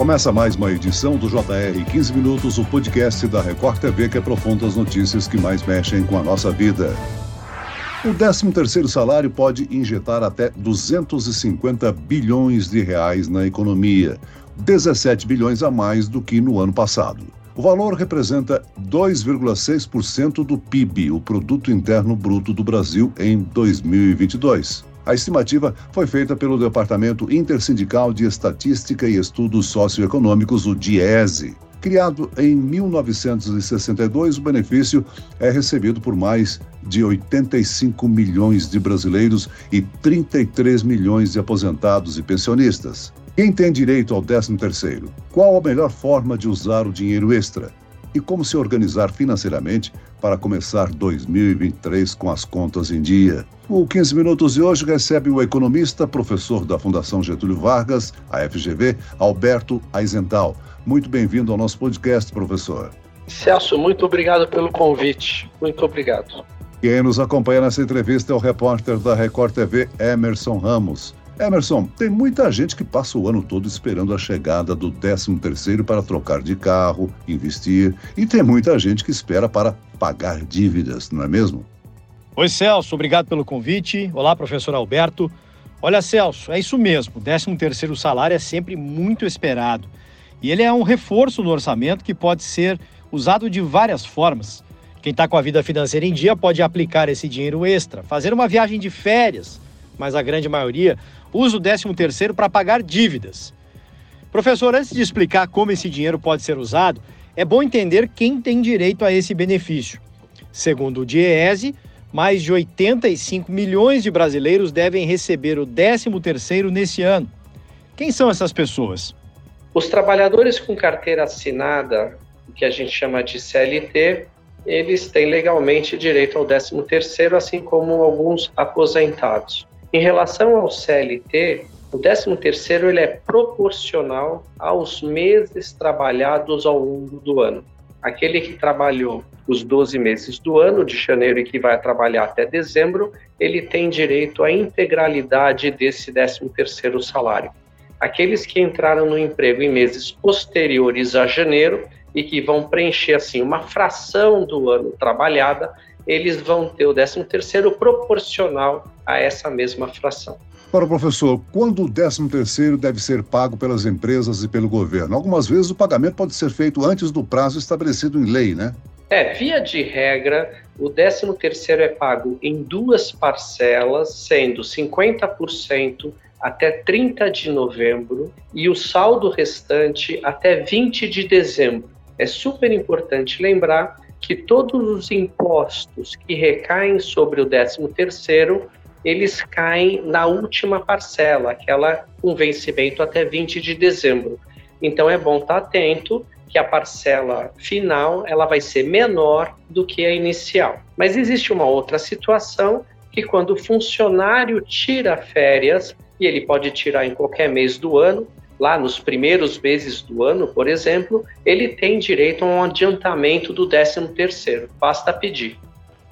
Começa mais uma edição do JR 15 Minutos, o podcast da Record TV que aprofunda as notícias que mais mexem com a nossa vida. O 13º salário pode injetar até 250 bilhões de reais na economia, 17 bilhões a mais do que no ano passado. O valor representa 2,6% do PIB, o Produto Interno Bruto do Brasil, em 2022. A estimativa foi feita pelo Departamento Intersindical de Estatística e Estudos Socioeconômicos, o DIESE. Criado em 1962, o benefício é recebido por mais de 85 milhões de brasileiros e 33 milhões de aposentados e pensionistas. Quem tem direito ao 13º? Qual a melhor forma de usar o dinheiro extra? E como se organizar financeiramente para começar 2023 com as contas em dia? O 15 Minutos de hoje recebe o economista, professor da Fundação Getúlio Vargas, a FGV, Alberto Aizental. Muito bem-vindo ao nosso podcast, professor. Celso, muito obrigado pelo convite. Muito obrigado. Quem nos acompanha nessa entrevista é o repórter da Record TV, Emerson Ramos. Emerson, tem muita gente que passa o ano todo esperando a chegada do 13º para trocar de carro, investir, e tem muita gente que espera para pagar dívidas, não é mesmo? Oi, Celso, obrigado pelo convite. Olá, professor Alberto. Olha, Celso, é isso mesmo. O 13º salário é sempre muito esperado. E ele é um reforço no orçamento que pode ser usado de várias formas. Quem está com a vida financeira em dia pode aplicar esse dinheiro extra, fazer uma viagem de férias, mas a grande maioria usa o 13º para pagar dívidas. Professor, antes de explicar como esse dinheiro pode ser usado, é bom entender quem tem direito a esse benefício. Segundo o DIEESE, mais de 85 milhões de brasileiros devem receber o 13º nesse ano. Quem são essas pessoas? Os trabalhadores com carteira assinada, que a gente chama de CLT, eles têm legalmente direito ao 13º, assim como alguns aposentados. Em relação ao CLT, o 13º ele é proporcional aos meses trabalhados ao longo do ano. Aquele que trabalhou os 12 meses do ano, de janeiro e que vai trabalhar até dezembro, ele tem direito à integralidade desse 13º salário. Aqueles que entraram no emprego em meses posteriores a janeiro e que vão preencher assim uma fração do ano trabalhada, eles vão ter o 13º proporcional a essa mesma fração. Para o professor, quando o 13º deve ser pago pelas empresas e pelo governo? Algumas vezes o pagamento pode ser feito antes do prazo estabelecido em lei, né? É, via de regra, o 13º é pago em duas parcelas, sendo 50% até 30 de novembro e o saldo restante até 20 de dezembro. É super importante lembrar que todos os impostos que recaem sobre o 13º, eles caem na última parcela, aquela com vencimento até 20 de dezembro. Então é bom estar atento que a parcela final ela vai ser menor do que a inicial. Mas existe uma outra situação que quando o funcionário tira férias, e ele pode tirar em qualquer mês do ano, lá nos primeiros meses do ano, por exemplo, ele tem direito a um adiantamento do 13º, basta pedir.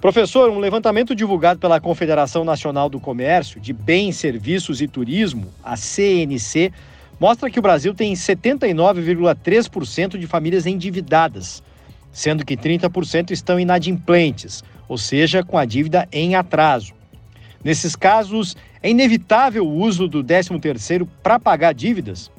Professor, um levantamento divulgado pela Confederação Nacional do Comércio de Bens, Serviços e Turismo, a CNC, mostra que o Brasil tem 79,3% de famílias endividadas, sendo que 30% estão inadimplentes, ou seja, com a dívida em atraso. Nesses casos, é inevitável o uso do 13º para pagar dívidas?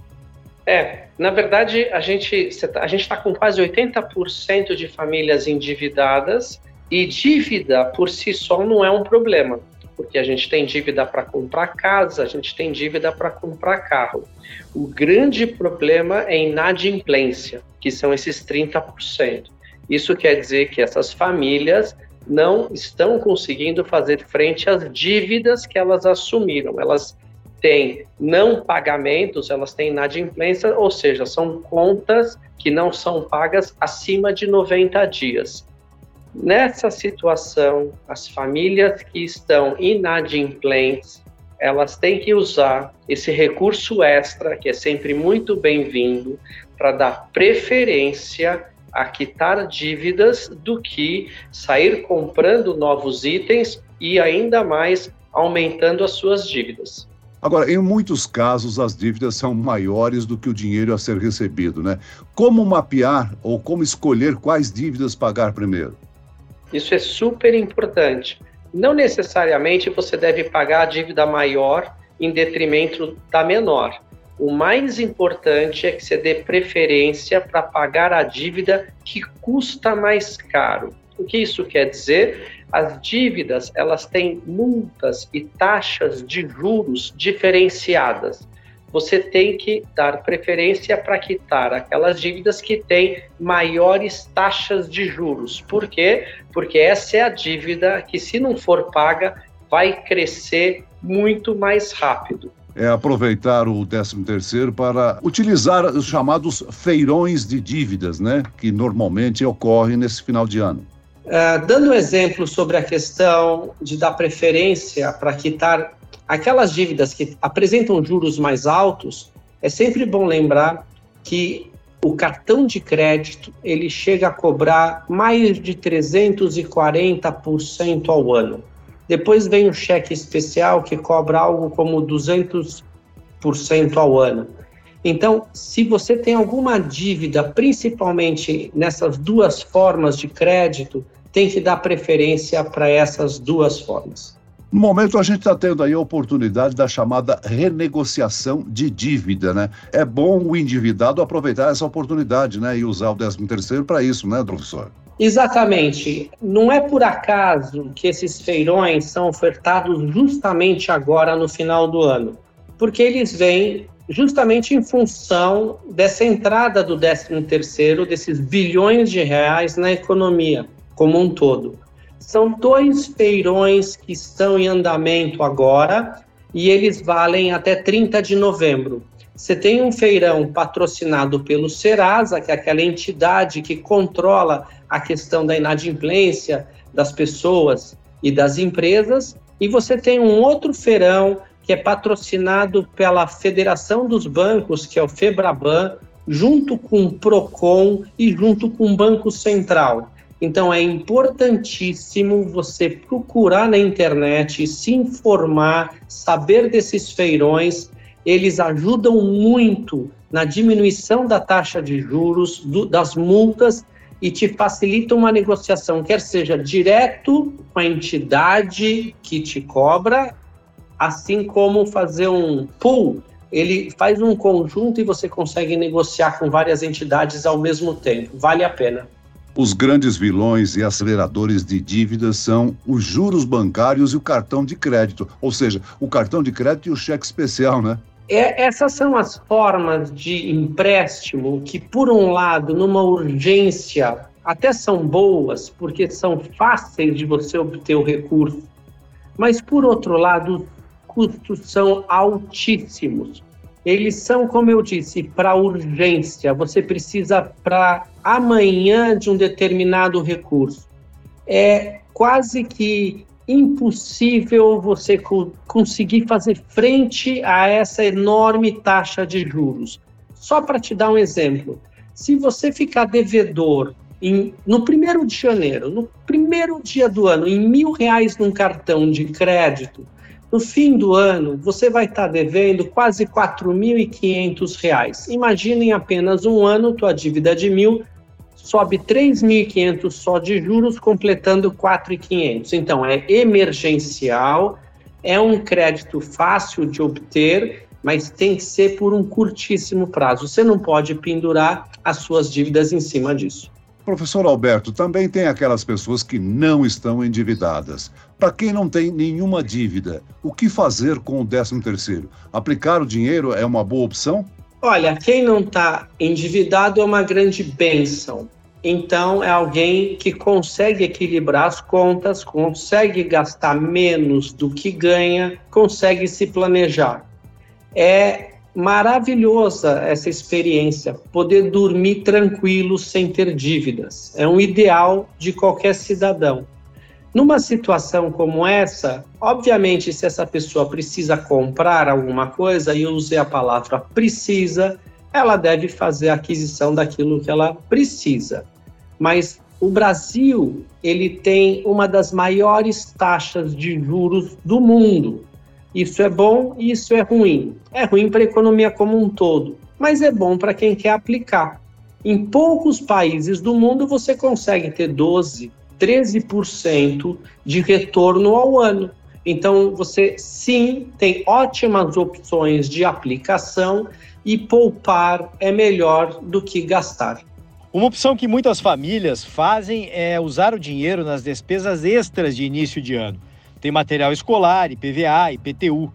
É, na verdade, a gente tá, a está com quase 80% de famílias endividadas e dívida por si só não é um problema, porque a gente tem dívida para comprar casa, a gente tem dívida para comprar carro. O grande problema é inadimplência, que são esses 30%. Isso quer dizer que essas famílias não estão conseguindo fazer frente às dívidas que elas assumiram. Elas têm não pagamentos, elas têm inadimplência, ou seja, são contas que não são pagas acima de 90 dias. Nessa situação, as famílias que estão inadimplentes, elas têm que usar esse recurso extra, que é sempre muito bem-vindo, para dar preferência a quitar dívidas do que sair comprando novos itens e ainda mais aumentando as suas dívidas. Agora, em muitos casos, as dívidas são maiores do que o dinheiro a ser recebido, né? Como mapear ou como escolher quais dívidas pagar primeiro? Isso é super importante. Não necessariamente você deve pagar a dívida maior em detrimento da menor. O mais importante é que você dê preferência para pagar a dívida que custa mais caro. O que isso quer dizer? As dívidas, elas têm multas e taxas de juros diferenciadas. Você tem que dar preferência para quitar aquelas dívidas que têm maiores taxas de juros. Por quê? Porque essa é a dívida que, se não for paga, vai crescer muito mais rápido é aproveitar o 13 terceiro para utilizar os chamados feirões de dívidas, né, que normalmente ocorrem nesse final de ano. Uh, dando um exemplo sobre a questão de dar preferência para quitar aquelas dívidas que apresentam juros mais altos, é sempre bom lembrar que o cartão de crédito ele chega a cobrar mais de 340% ao ano. Depois vem o cheque especial que cobra algo como 200% ao ano. Então, se você tem alguma dívida, principalmente nessas duas formas de crédito, tem que dar preferência para essas duas formas. No momento, a gente está tendo aí a oportunidade da chamada renegociação de dívida, né? É bom o endividado aproveitar essa oportunidade, né? E usar o 13 terceiro para isso, né, professor? Exatamente. Não é por acaso que esses feirões são ofertados justamente agora no final do ano, porque eles vêm justamente em função dessa entrada do 13 terceiro, desses bilhões de reais na economia como um todo. São dois feirões que estão em andamento agora e eles valem até 30 de novembro. Você tem um feirão patrocinado pelo Serasa, que é aquela entidade que controla a questão da inadimplência das pessoas e das empresas, e você tem um outro feirão que é patrocinado pela Federação dos Bancos, que é o Febraban, junto com o Procon e junto com o Banco Central. Então é importantíssimo você procurar na internet, se informar, saber desses feirões. Eles ajudam muito na diminuição da taxa de juros, do, das multas e te facilitam uma negociação, quer seja direto com a entidade que te cobra, assim como fazer um pool. Ele faz um conjunto e você consegue negociar com várias entidades ao mesmo tempo. Vale a pena. Os grandes vilões e aceleradores de dívidas são os juros bancários e o cartão de crédito, ou seja, o cartão de crédito e o cheque especial, né? É, essas são as formas de empréstimo que, por um lado, numa urgência, até são boas, porque são fáceis de você obter o recurso, mas, por outro lado, os custos são altíssimos. Eles são, como eu disse, para urgência. Você precisa para amanhã de um determinado recurso. É quase que impossível você co conseguir fazer frente a essa enorme taxa de juros. Só para te dar um exemplo, se você ficar devedor em, no primeiro de janeiro, no primeiro dia do ano, em mil reais num cartão de crédito, no fim do ano, você vai estar devendo quase R$ 4.500. Imagina em apenas um ano, tua dívida de mil sobe 3.500 só de juros, completando 4.500. Então, é emergencial, é um crédito fácil de obter, mas tem que ser por um curtíssimo prazo. Você não pode pendurar as suas dívidas em cima disso. Professor Alberto, também tem aquelas pessoas que não estão endividadas. Para quem não tem nenhuma dívida, o que fazer com o 13 terceiro? Aplicar o dinheiro é uma boa opção? Olha, quem não está endividado é uma grande bênção. Então, é alguém que consegue equilibrar as contas, consegue gastar menos do que ganha, consegue se planejar. É maravilhosa essa experiência, poder dormir tranquilo sem ter dívidas. É um ideal de qualquer cidadão. Numa situação como essa, obviamente, se essa pessoa precisa comprar alguma coisa, e eu usei a palavra precisa, ela deve fazer a aquisição daquilo que ela precisa. Mas o Brasil, ele tem uma das maiores taxas de juros do mundo. Isso é bom e isso é ruim. É ruim para a economia como um todo, mas é bom para quem quer aplicar. Em poucos países do mundo você consegue ter 12, 13% de retorno ao ano. Então, você sim tem ótimas opções de aplicação e poupar é melhor do que gastar. Uma opção que muitas famílias fazem é usar o dinheiro nas despesas extras de início de ano. Tem material escolar, IPVA, IPTU.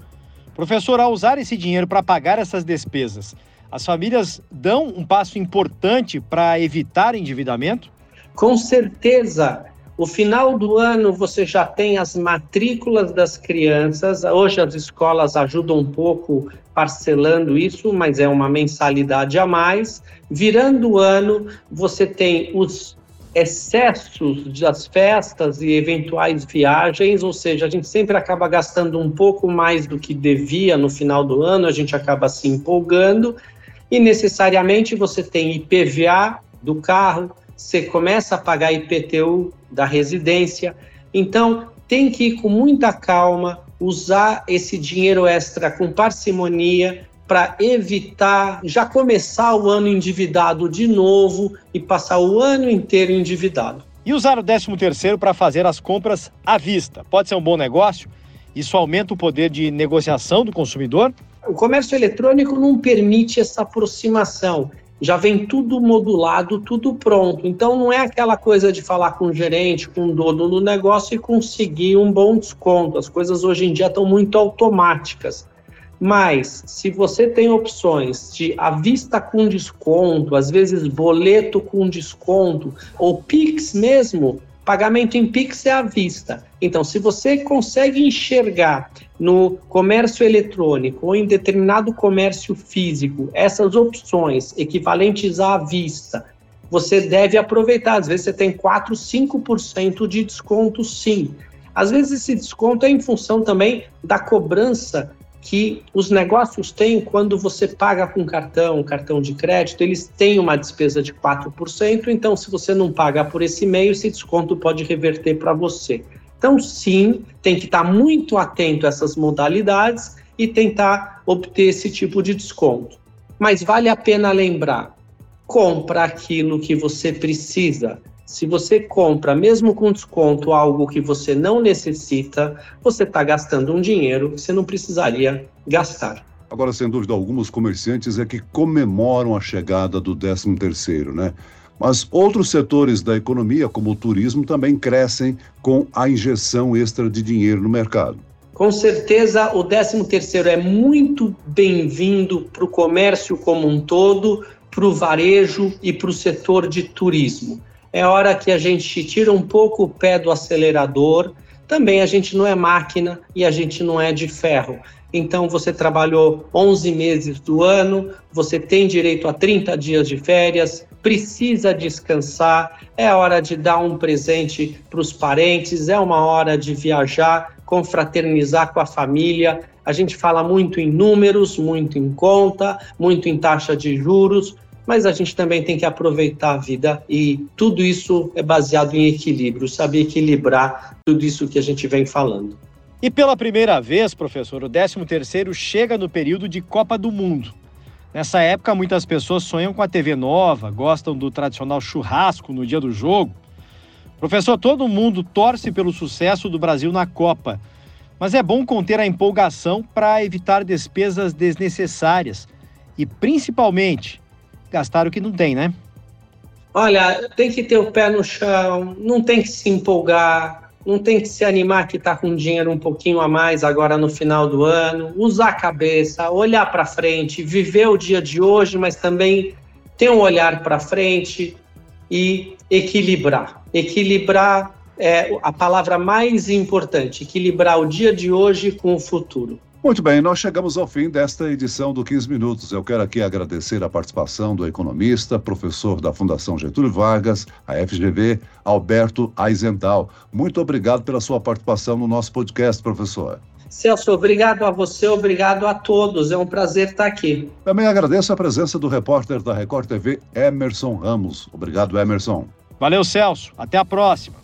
Professor, ao usar esse dinheiro para pagar essas despesas, as famílias dão um passo importante para evitar endividamento? Com certeza. O final do ano você já tem as matrículas das crianças. Hoje as escolas ajudam um pouco parcelando isso, mas é uma mensalidade a mais. Virando o ano, você tem os excessos das festas e eventuais viagens, ou seja, a gente sempre acaba gastando um pouco mais do que devia no final do ano, a gente acaba se empolgando e necessariamente você tem IPVA do carro, você começa a pagar IPTU da residência. Então, tem que ir com muita calma, usar esse dinheiro extra com parcimonia para evitar já começar o ano endividado de novo e passar o ano inteiro endividado. E usar o 13 terceiro para fazer as compras à vista. Pode ser um bom negócio? Isso aumenta o poder de negociação do consumidor? O comércio eletrônico não permite essa aproximação já vem tudo modulado, tudo pronto. Então não é aquela coisa de falar com o gerente, com o dono do negócio e conseguir um bom desconto. As coisas hoje em dia estão muito automáticas. Mas se você tem opções de à vista com desconto, às vezes boleto com desconto, ou Pix mesmo, pagamento em Pix é à vista. Então, se você consegue enxergar no comércio eletrônico ou em determinado comércio físico essas opções equivalentes à vista, você deve aproveitar. Às vezes você tem 4, 5% de desconto, sim. Às vezes esse desconto é em função também da cobrança que os negócios têm quando você paga com cartão, cartão de crédito, eles têm uma despesa de 4%, então se você não pagar por esse meio, esse desconto pode reverter para você. Então, sim, tem que estar muito atento a essas modalidades e tentar obter esse tipo de desconto. Mas vale a pena lembrar: compra aquilo que você precisa. Se você compra, mesmo com desconto, algo que você não necessita, você está gastando um dinheiro que você não precisaria gastar. Agora, sem dúvida alguma, os comerciantes é que comemoram a chegada do 13 terceiro, né? Mas outros setores da economia, como o turismo, também crescem com a injeção extra de dinheiro no mercado. Com certeza, o 13º é muito bem-vindo para o comércio como um todo, para o varejo e para o setor de turismo. É hora que a gente tira um pouco o pé do acelerador. Também a gente não é máquina e a gente não é de ferro. Então você trabalhou 11 meses do ano, você tem direito a 30 dias de férias, precisa descansar, é hora de dar um presente para os parentes, é uma hora de viajar, confraternizar com a família. A gente fala muito em números, muito em conta, muito em taxa de juros, mas a gente também tem que aproveitar a vida e tudo isso é baseado em equilíbrio, saber equilibrar tudo isso que a gente vem falando. E pela primeira vez, professor, o 13º chega no período de Copa do Mundo. Nessa época, muitas pessoas sonham com a TV nova, gostam do tradicional churrasco no dia do jogo. Professor, todo mundo torce pelo sucesso do Brasil na Copa, mas é bom conter a empolgação para evitar despesas desnecessárias e, principalmente, gastar o que não tem, né? Olha, tem que ter o pé no chão, não tem que se empolgar, não tem que se animar que está com dinheiro um pouquinho a mais agora no final do ano, usar a cabeça, olhar para frente, viver o dia de hoje, mas também ter um olhar para frente e equilibrar. Equilibrar é a palavra mais importante, equilibrar o dia de hoje com o futuro. Muito bem, nós chegamos ao fim desta edição do 15 Minutos. Eu quero aqui agradecer a participação do economista, professor da Fundação Getúlio Vargas, a FGV, Alberto Aizental. Muito obrigado pela sua participação no nosso podcast, professor. Celso, obrigado a você, obrigado a todos. É um prazer estar aqui. Também agradeço a presença do repórter da Record TV, Emerson Ramos. Obrigado, Emerson. Valeu, Celso. Até a próxima.